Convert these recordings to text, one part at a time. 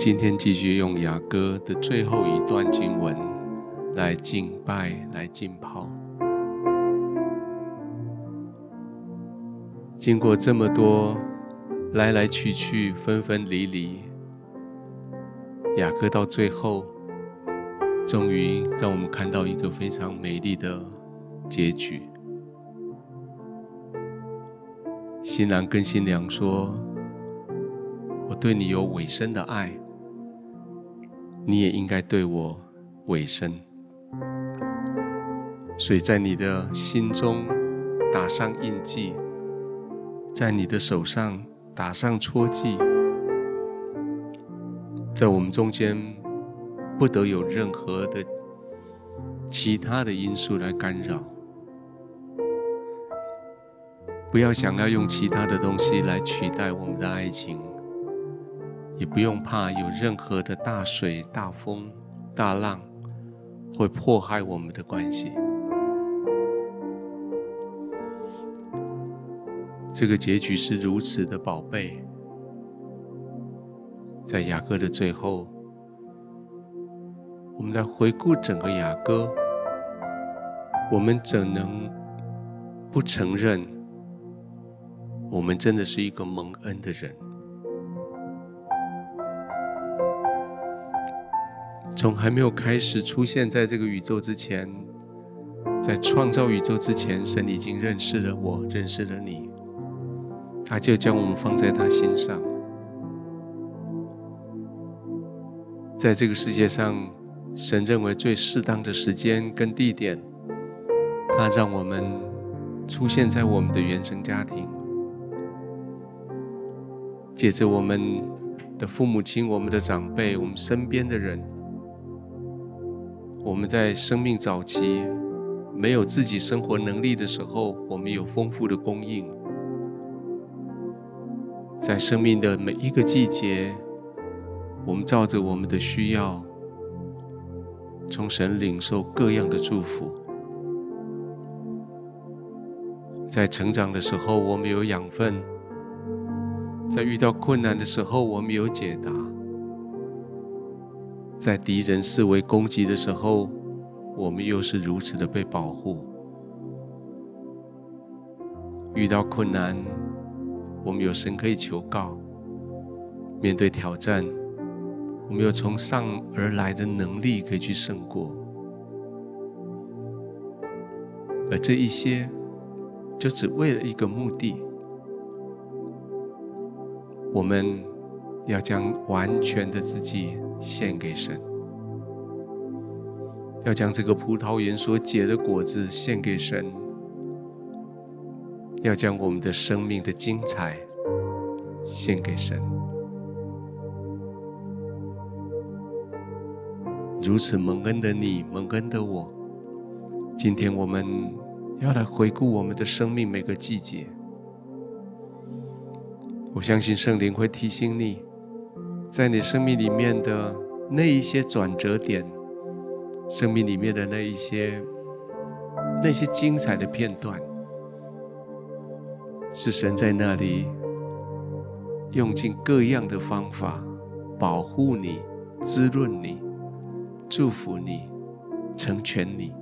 今天继续用雅歌的最后一段经文来敬拜、来浸泡。经过这么多来来去去、分分离离，雅歌到最后，终于让我们看到一个非常美丽的结局。新郎跟新娘说：“我对你有委身的爱，你也应该对我委身。所以在你的心中打上印记，在你的手上打上戳记，在我们中间不得有任何的其他的因素来干扰。”不要想要用其他的东西来取代我们的爱情，也不用怕有任何的大水、大风、大浪会迫害我们的关系。这个结局是如此的宝贝，在雅歌的最后，我们来回顾整个雅歌，我们怎能不承认？我们真的是一个蒙恩的人。从还没有开始出现在这个宇宙之前，在创造宇宙之前，神已经认识了我，认识了你。他就将我们放在他心上。在这个世界上，神认为最适当的时间跟地点，他让我们出现在我们的原生家庭。借着我们的父母亲、我们的长辈、我们身边的人，我们在生命早期没有自己生活能力的时候，我们有丰富的供应；在生命的每一个季节，我们照着我们的需要，从神领受各样的祝福；在成长的时候，我们有养分。在遇到困难的时候，我们有解答；在敌人视为攻击的时候，我们又是如此的被保护。遇到困难，我们有神可以求告；面对挑战，我们有从上而来的能力可以去胜过。而这一些，就只为了一个目的。我们要将完全的自己献给神，要将这个葡萄园所结的果子献给神，要将我们的生命的精彩献给神。如此蒙恩的你，蒙恩的我，今天我们要来回顾我们的生命每个季节。我相信圣灵会提醒你，在你生命里面的那一些转折点，生命里面的那一些那些精彩的片段，是神在那里用尽各样的方法保护你、滋润你、祝福你、成全你。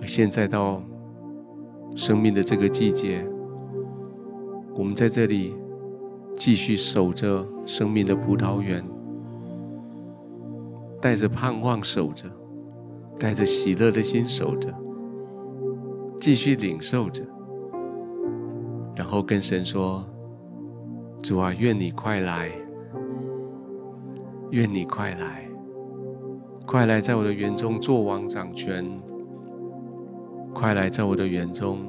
而现在到。生命的这个季节，我们在这里继续守着生命的葡萄园，带着盼望守着，带着喜乐的心守着，继续领受着，然后跟神说：“主啊，愿你快来，愿你快来，快来在我的园中作王掌权。”快来，在我的园中，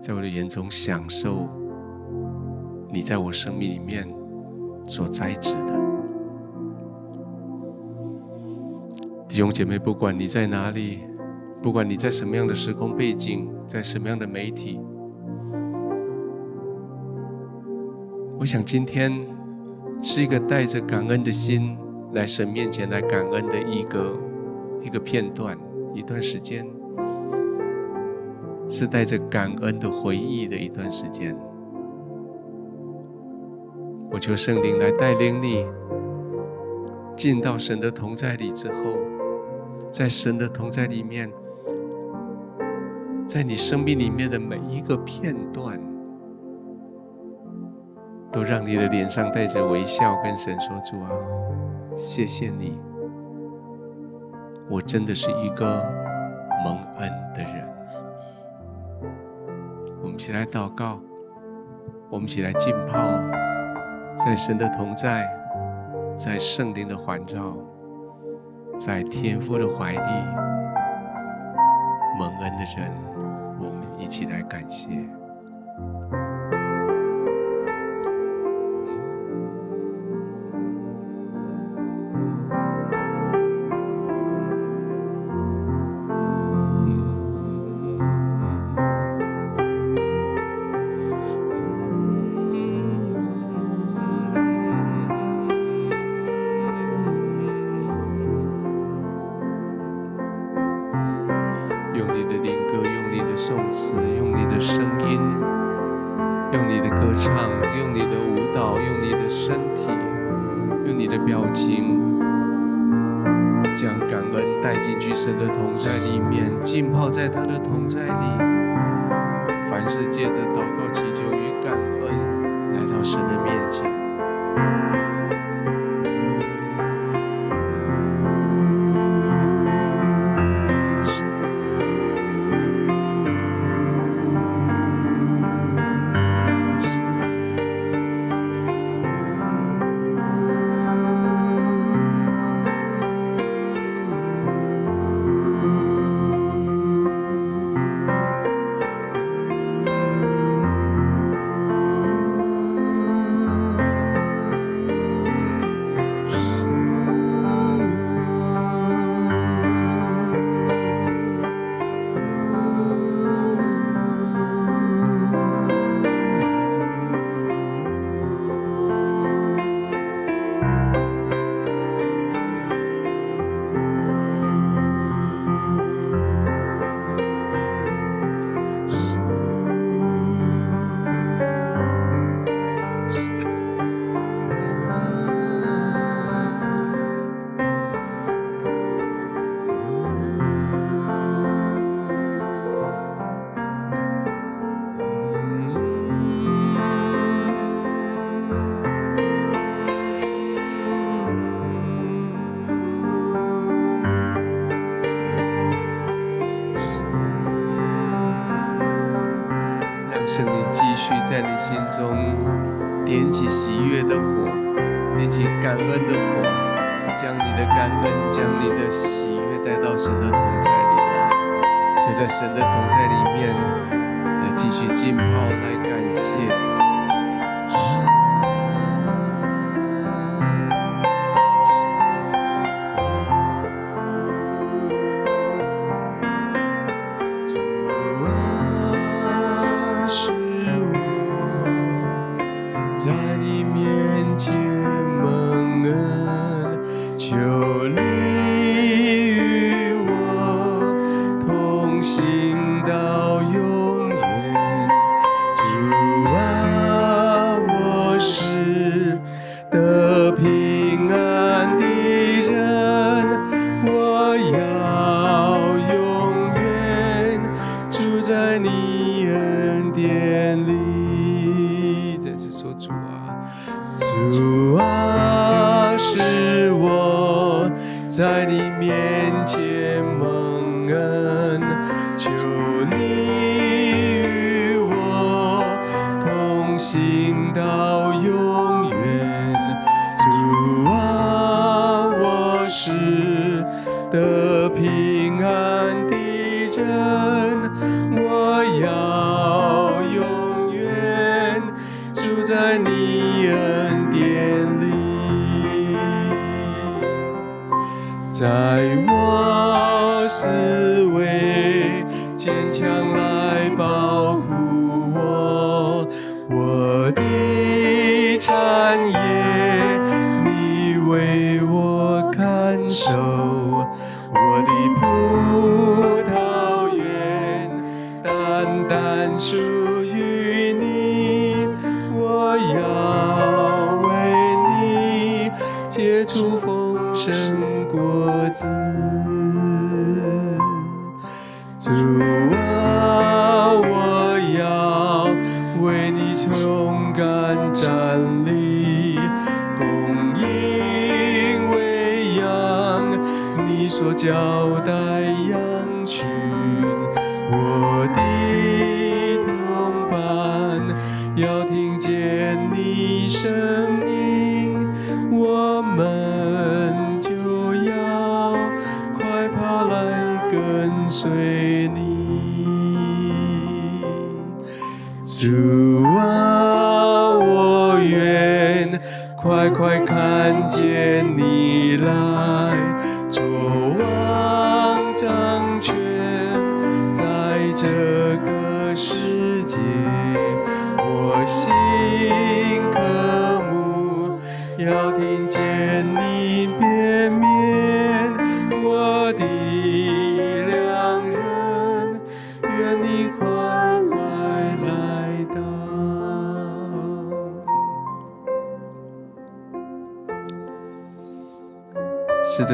在我的园中享受你在我生命里面所栽植的。弟兄姐妹，不管你在哪里，不管你在什么样的时空背景，在什么样的媒体，我想今天是一个带着感恩的心来神面前来感恩的一个一个片段，一段时间。是带着感恩的回忆的一段时间，我求圣灵来带领你进到神的同在里之后，在神的同在里面，在你生命里面的每一个片段，都让你的脸上带着微笑，跟神说：“主啊，谢谢你，我真的是一个蒙恩的人。”我们一起来祷告，我们一起来浸泡。在神的同在，在圣灵的环绕，在天父的怀里，蒙恩的人，我们一起来感谢。继续在你心中点起喜悦的火，点起感恩的火，将你的感恩、将你的喜悦带到神的同在里来，就在神的同在里面来继续浸泡，来感谢。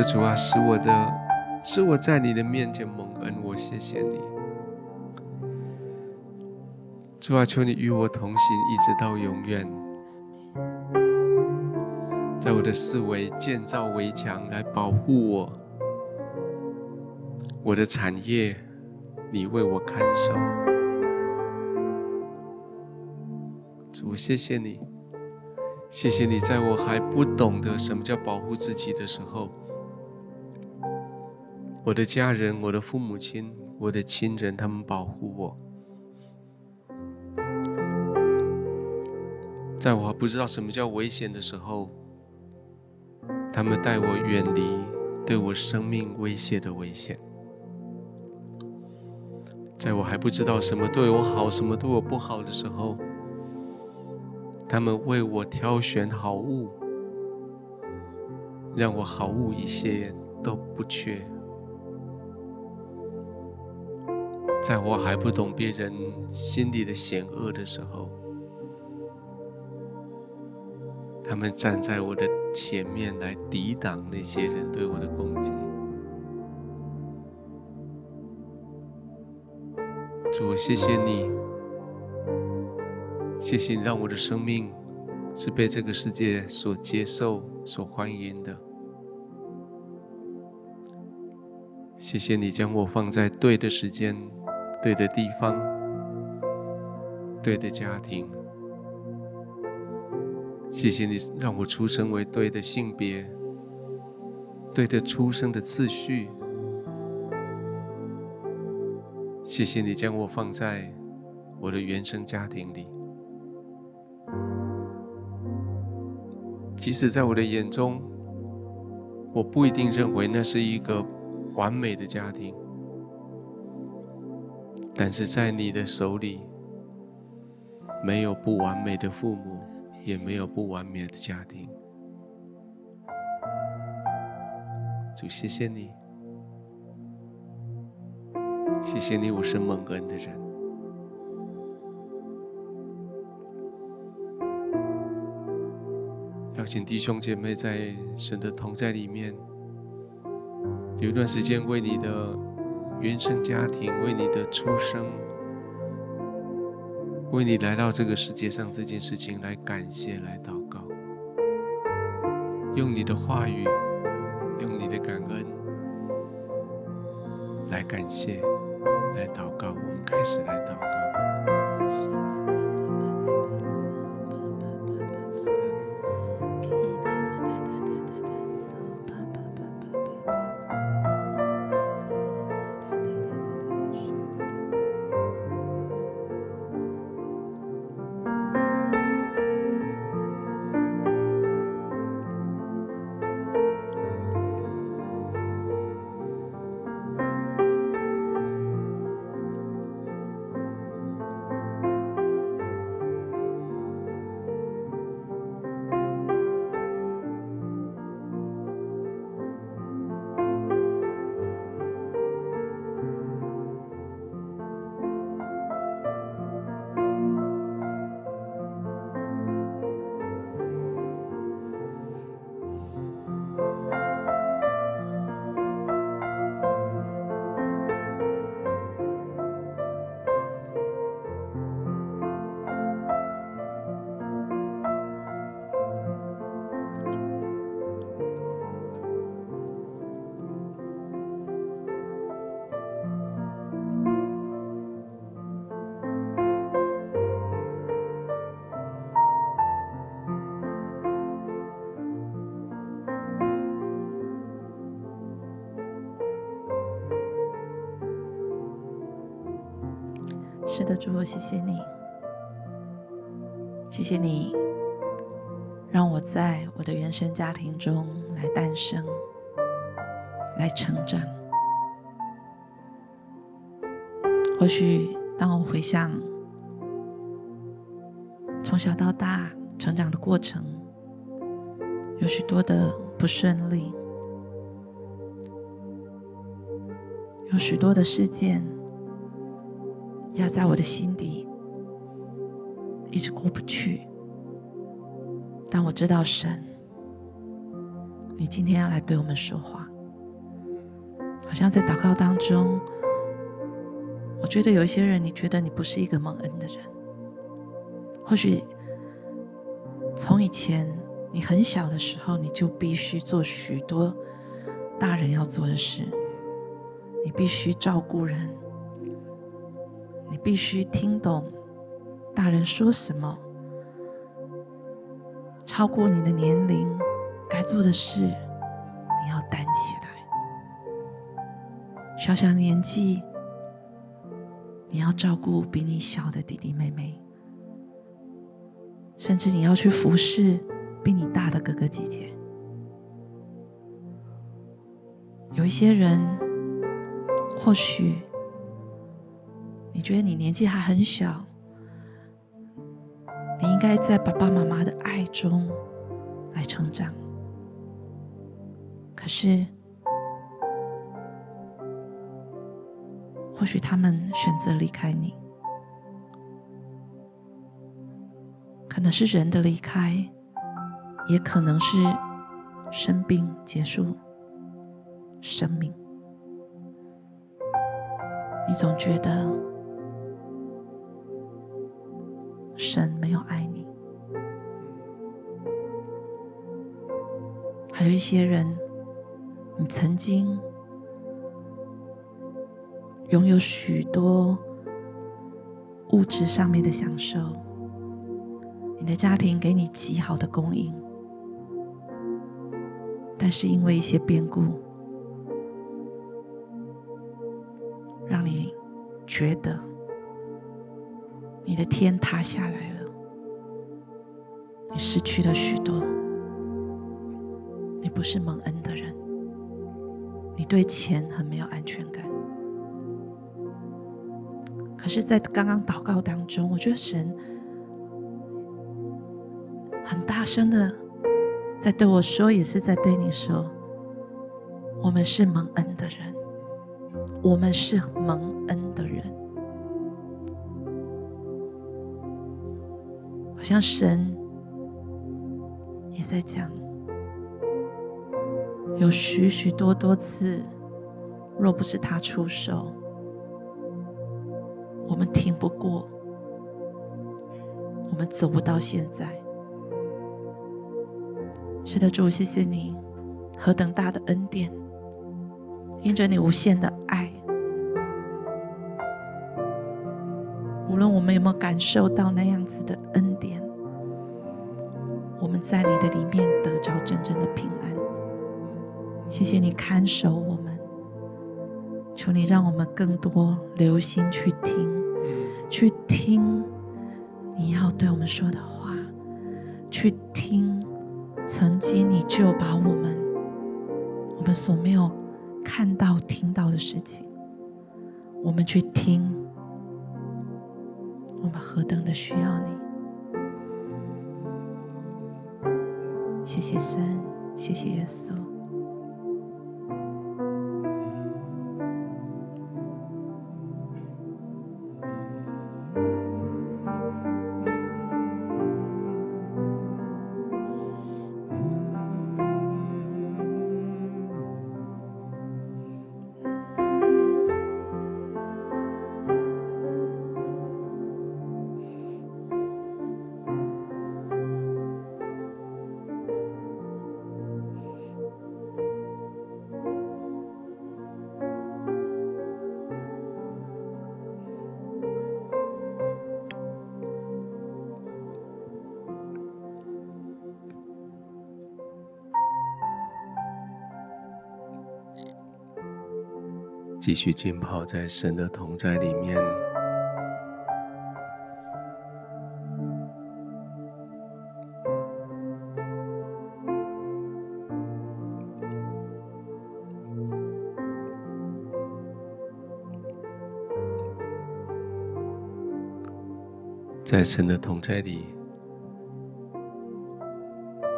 主啊，使我的，使我在你的面前蒙恩，我谢谢你。主啊，求你与我同行，一直到永远。在我的四围建造围墙来保护我，我的产业，你为我看守。主，谢谢你，谢谢你，在我还不懂得什么叫保护自己的时候，我的家人、我的父母亲、我的亲人，他们保护我。在我还不知道什么叫危险的时候，他们带我远离对我生命威胁的危险。在我还不知道什么对我好，什么对我不好的时候，他们为我挑选好物，让我好物一切都不缺。在我还不懂别人心里的险恶的时候，他们站在我的前面来抵挡那些人对我的攻击。主，谢谢你，谢谢你让我的生命是被这个世界所接受、所欢迎的。谢谢你将我放在对的时间、对的地方、对的家庭。谢谢你让我出生为对的性别，对的出生的次序。谢谢你将我放在我的原生家庭里，即使在我的眼中，我不一定认为那是一个完美的家庭，但是在你的手里，没有不完美的父母。也没有不完美的家庭。主，谢谢你，谢谢你，我是蒙恩的人。邀请弟兄姐妹在神的同在里面，有一段时间为你的原生家庭，为你的出生。为你来到这个世界上这件事情来感谢、来祷告，用你的话语，用你的感恩来感谢、来祷告。我们开始来祷的，主，我谢谢你，谢谢你让我在我的原生家庭中来诞生，来成长。或许当我回想从小到大成长的过程，有许多的不顺利，有许多的事件。压在我的心底，一直过不去。但我知道神，你今天要来对我们说话，好像在祷告当中，我觉得有一些人，你觉得你不是一个蒙恩的人。或许从以前你很小的时候，你就必须做许多大人要做的事，你必须照顾人。你必须听懂大人说什么，超过你的年龄该做的事，你要担起来。小小年纪，你要照顾比你小的弟弟妹妹，甚至你要去服侍比你大的哥哥姐姐。有一些人，或许。你觉得你年纪还很小，你应该在爸爸妈妈的爱中来成长。可是，或许他们选择离开你，可能是人的离开，也可能是生病结束生命。你总觉得。神没有爱你，还有一些人，你曾经拥有许多物质上面的享受，你的家庭给你极好的供应，但是因为一些变故，让你觉得。你的天塌下来了，你失去了许多，你不是蒙恩的人，你对钱很没有安全感。可是，在刚刚祷告当中，我觉得神很大声的在对我说，也是在对你说：我们是蒙恩的人，我们是蒙恩的人。像神也在讲，有许许多多次，若不是他出手，我们挺不过，我们走不到现在。是的，主，谢谢你，何等大的恩典，因着你无限的爱，无论我们有没有感受到那样子的恩。在你的里面得着真正的平安。谢谢你看守我们，求你让我们更多留心去听，去听你要对我们说的话，去听曾经你就把我们我们所没有看到听到的事情，我们去听，我们何等的需要你。谢谢神，谢谢耶稣。继续浸泡在神的同在里面。在神的同在里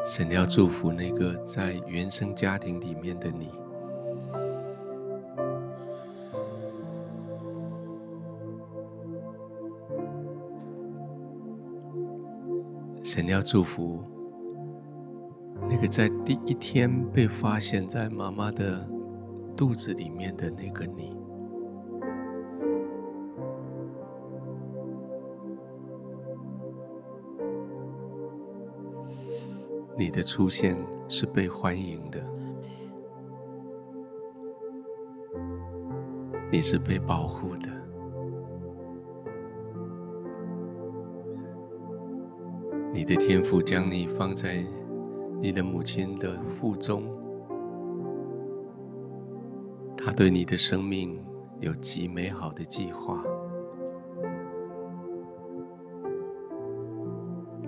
神要祝福那个在原生家庭里面的你。神要祝福那个在第一天被发现在妈妈的肚子里面的那个你。你的出现是被欢迎的，你是被保护的。你的天父将你放在你的母亲的腹中，他对你的生命有极美好的计划。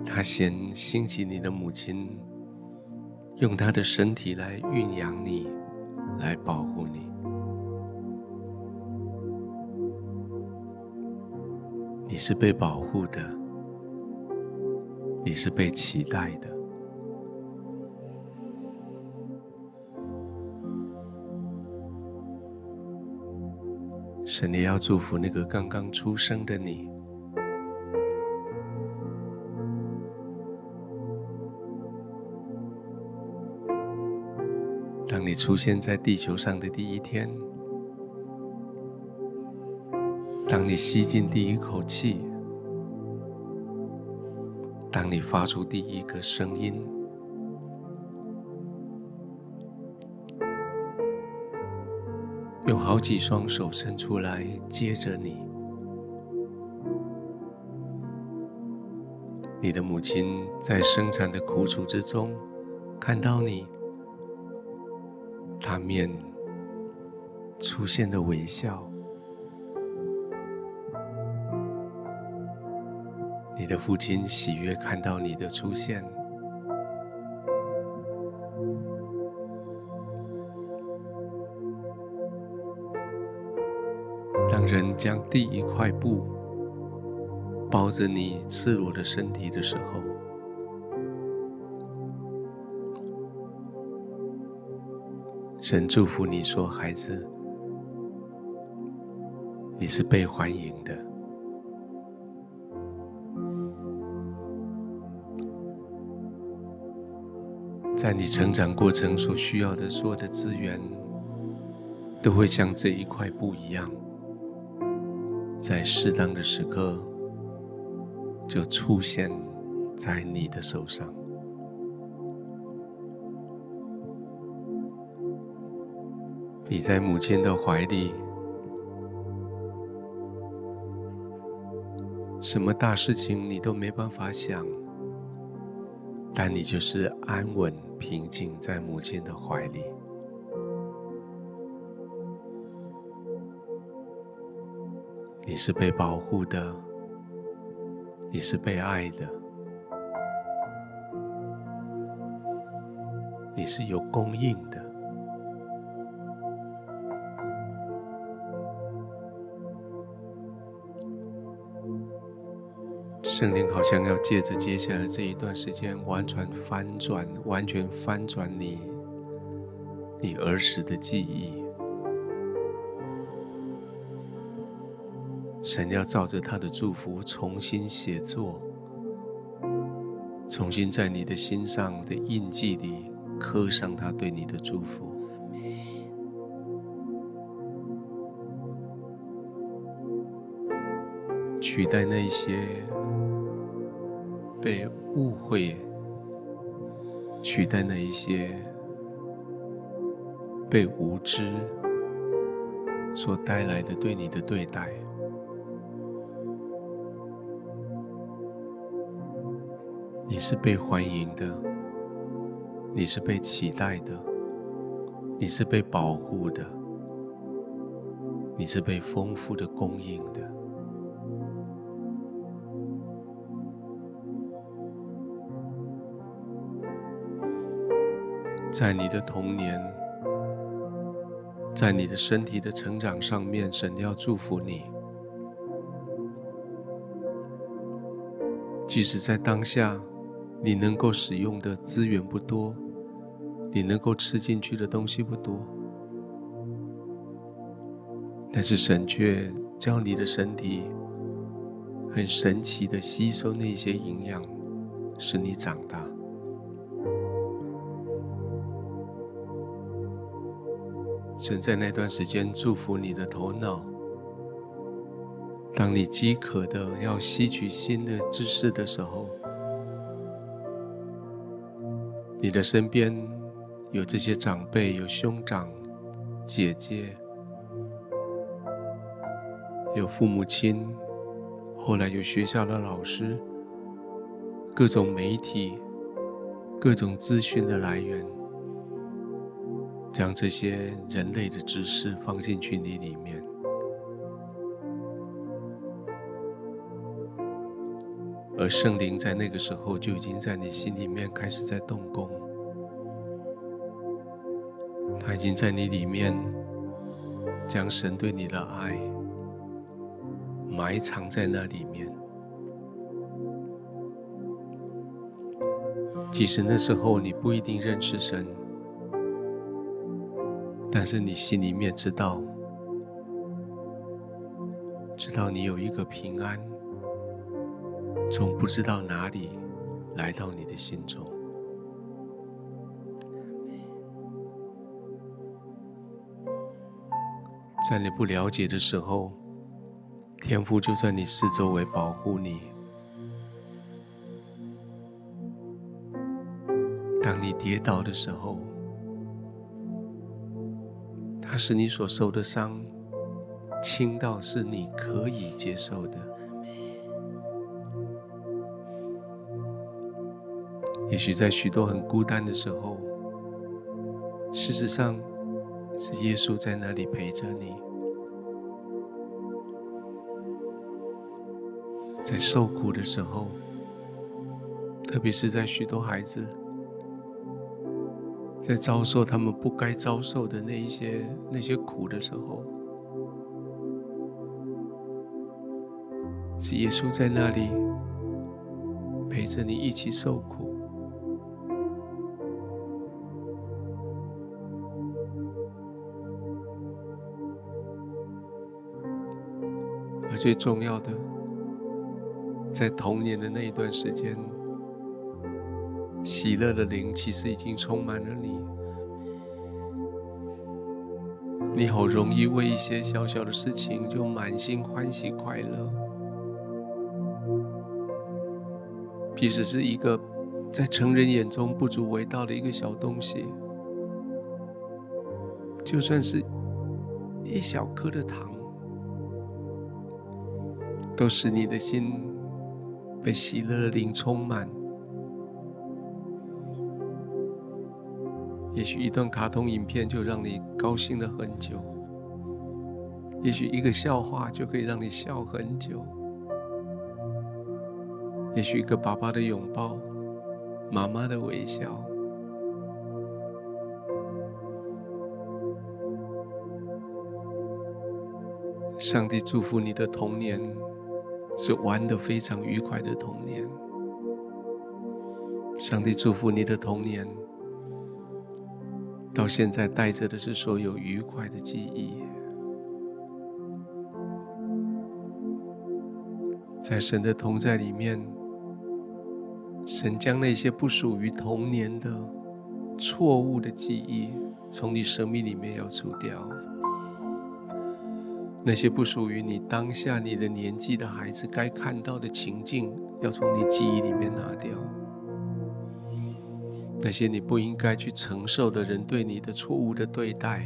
他先兴起你的母亲，用她的身体来孕养你，来保护你。你是被保护的，你是被期待的。神也要祝福那个刚刚出生的你。当你出现在地球上的第一天，当你吸进第一口气，当你发出第一个声音，用好几双手伸出来接着你，你的母亲在生产的苦楚之中看到你。她面出现的微笑，你的父亲喜悦看到你的出现。当人将第一块布包着你赤裸的身体的时候，神祝福你说：“孩子，你是被欢迎的。在你成长过程所需要的所有的资源，都会像这一块布一样，在适当的时刻就出现在你的手上。”你在母亲的怀里，什么大事情你都没办法想，但你就是安稳平静在母亲的怀里。你是被保护的，你是被爱的，你是有供应的。圣灵好像要借着接下来这一段时间，完全翻转，完全翻转你，你儿时的记忆。神要照着他的祝福重新写作，重新在你的心上的印记里刻上他对你的祝福，取代那些。被误会，取代那一些被无知所带来的对你的对待。你是被欢迎的，你是被期待的，你是被保护的，你是被丰富的供应的。在你的童年，在你的身体的成长上面，神要祝福你。即使在当下，你能够使用的资源不多，你能够吃进去的东西不多，但是神却叫你的身体很神奇的吸收那些营养，使你长大。神在那段时间祝福你的头脑。当你饥渴的要吸取新的知识的时候，你的身边有这些长辈，有兄长、姐姐，有父母亲，后来有学校的老师，各种媒体，各种资讯的来源，将这些人类的知识放进去你里面。而圣灵在那个时候就已经在你心里面开始在动工，他已经在你里面将神对你的爱埋藏在那里面。即使那时候你不一定认识神，但是你心里面知道，知道你有一个平安。从不知道哪里来到你的心中，在你不了解的时候，天父就在你四周围保护你。当你跌倒的时候，他使你所受的伤轻到是你可以接受的。也许在许多很孤单的时候，事实上是耶稣在那里陪着你。在受苦的时候，特别是在许多孩子在遭受他们不该遭受的那一些那些苦的时候，是耶稣在那里陪着你一起受苦。而最重要的，在童年的那一段时间，喜乐的灵其实已经充满了你。你好容易为一些小小的事情就满心欢喜快乐，即使是一个在成人眼中不足为道的一个小东西，就算是一小颗的糖。都使你的心被喜乐的灵充满。也许一段卡通影片就让你高兴了很久，也许一个笑话就可以让你笑很久，也许一个爸爸的拥抱，妈妈的微笑。上帝祝福你的童年。是玩得非常愉快的童年。上帝祝福你的童年，到现在带着的是所有愉快的记忆。在神的同在里面，神将那些不属于童年的错误的记忆，从你生命里面要除掉。那些不属于你当下你的年纪的孩子该看到的情境，要从你记忆里面拿掉；那些你不应该去承受的人对你的错误的对待，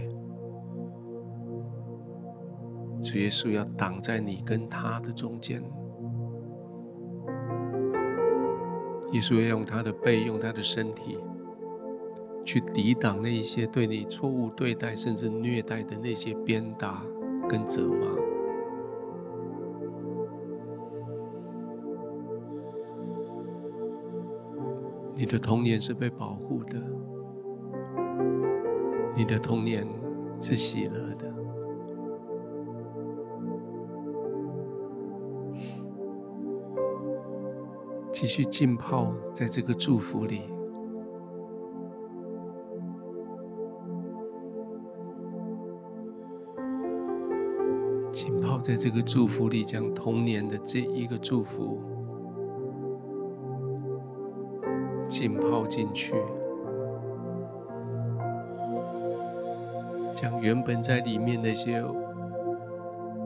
主耶稣要挡在你跟他的中间。耶稣要用他的背，用他的身体，去抵挡那一些对你错误对待甚至虐待的那些鞭打。跟责骂，你的童年是被保护的，你的童年是喜乐的。继续浸泡在这个祝福里，浸泡在这个祝福里，将童年的这一个祝福浸泡进去。将原本在里面那些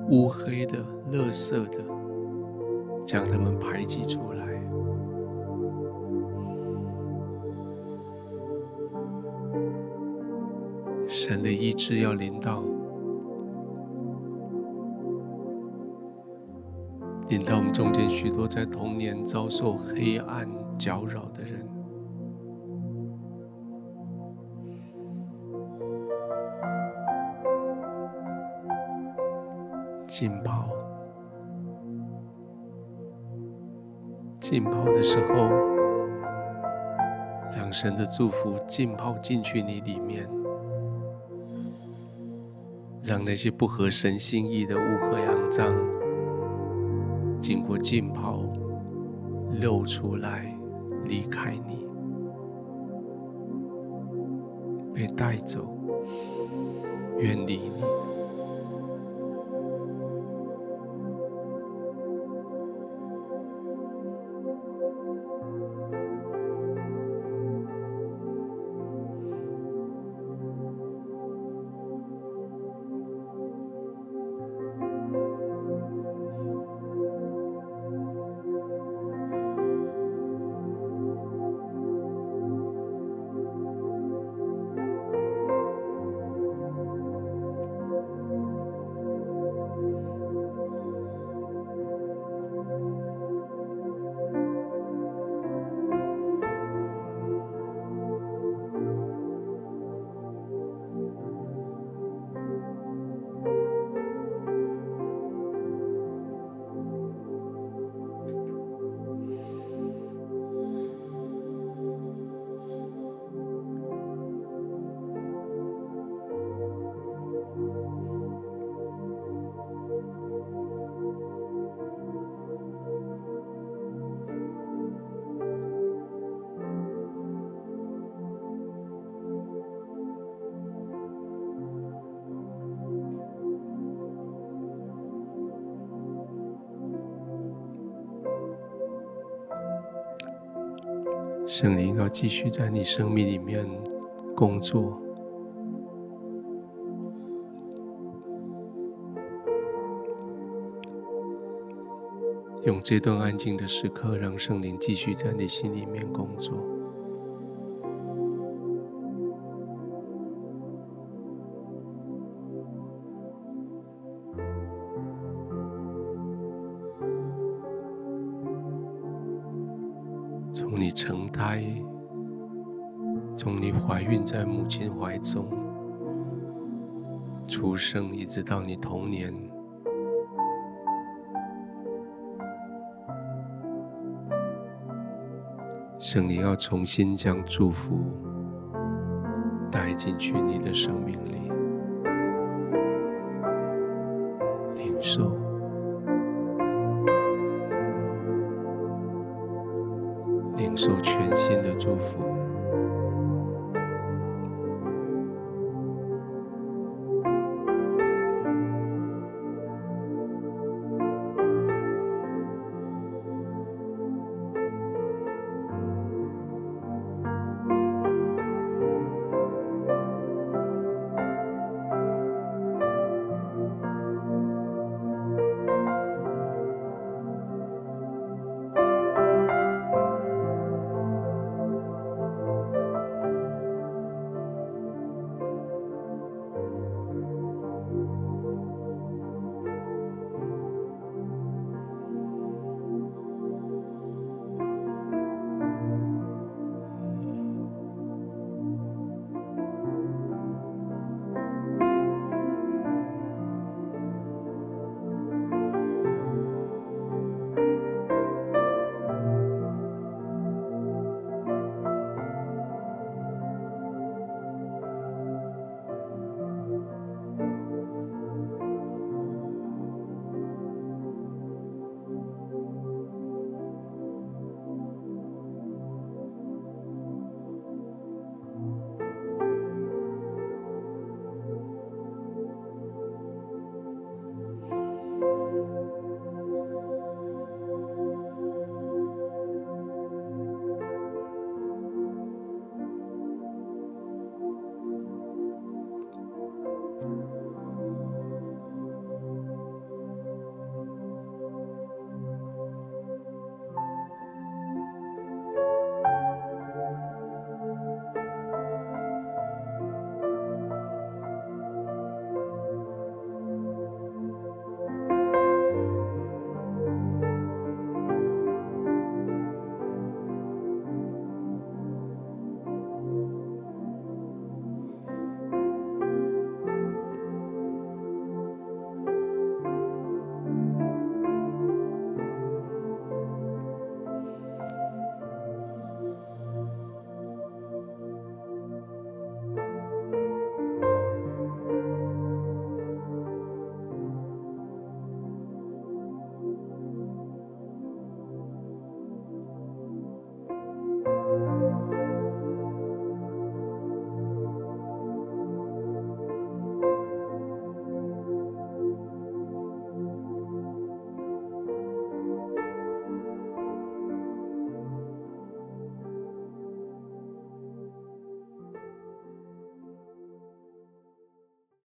乌黑的、垃圾的，将它们排挤出来。神的医治要临到，临到我们中间许多在童年遭受黑暗搅扰的人。浸泡，浸泡的时候，让神的祝福浸泡进去你里面，让那些不合神心意的污秽肮脏，经过浸泡露出来，离开你，被带走，远离你。圣灵要继续在你生命里面工作，用这段安静的时刻，让圣灵继续在你心里面工作。从你成胎，从你怀孕在母亲怀中出生，一直到你童年，圣灵要重新将祝福带进去你的生命里，领受。领受全新的祝福，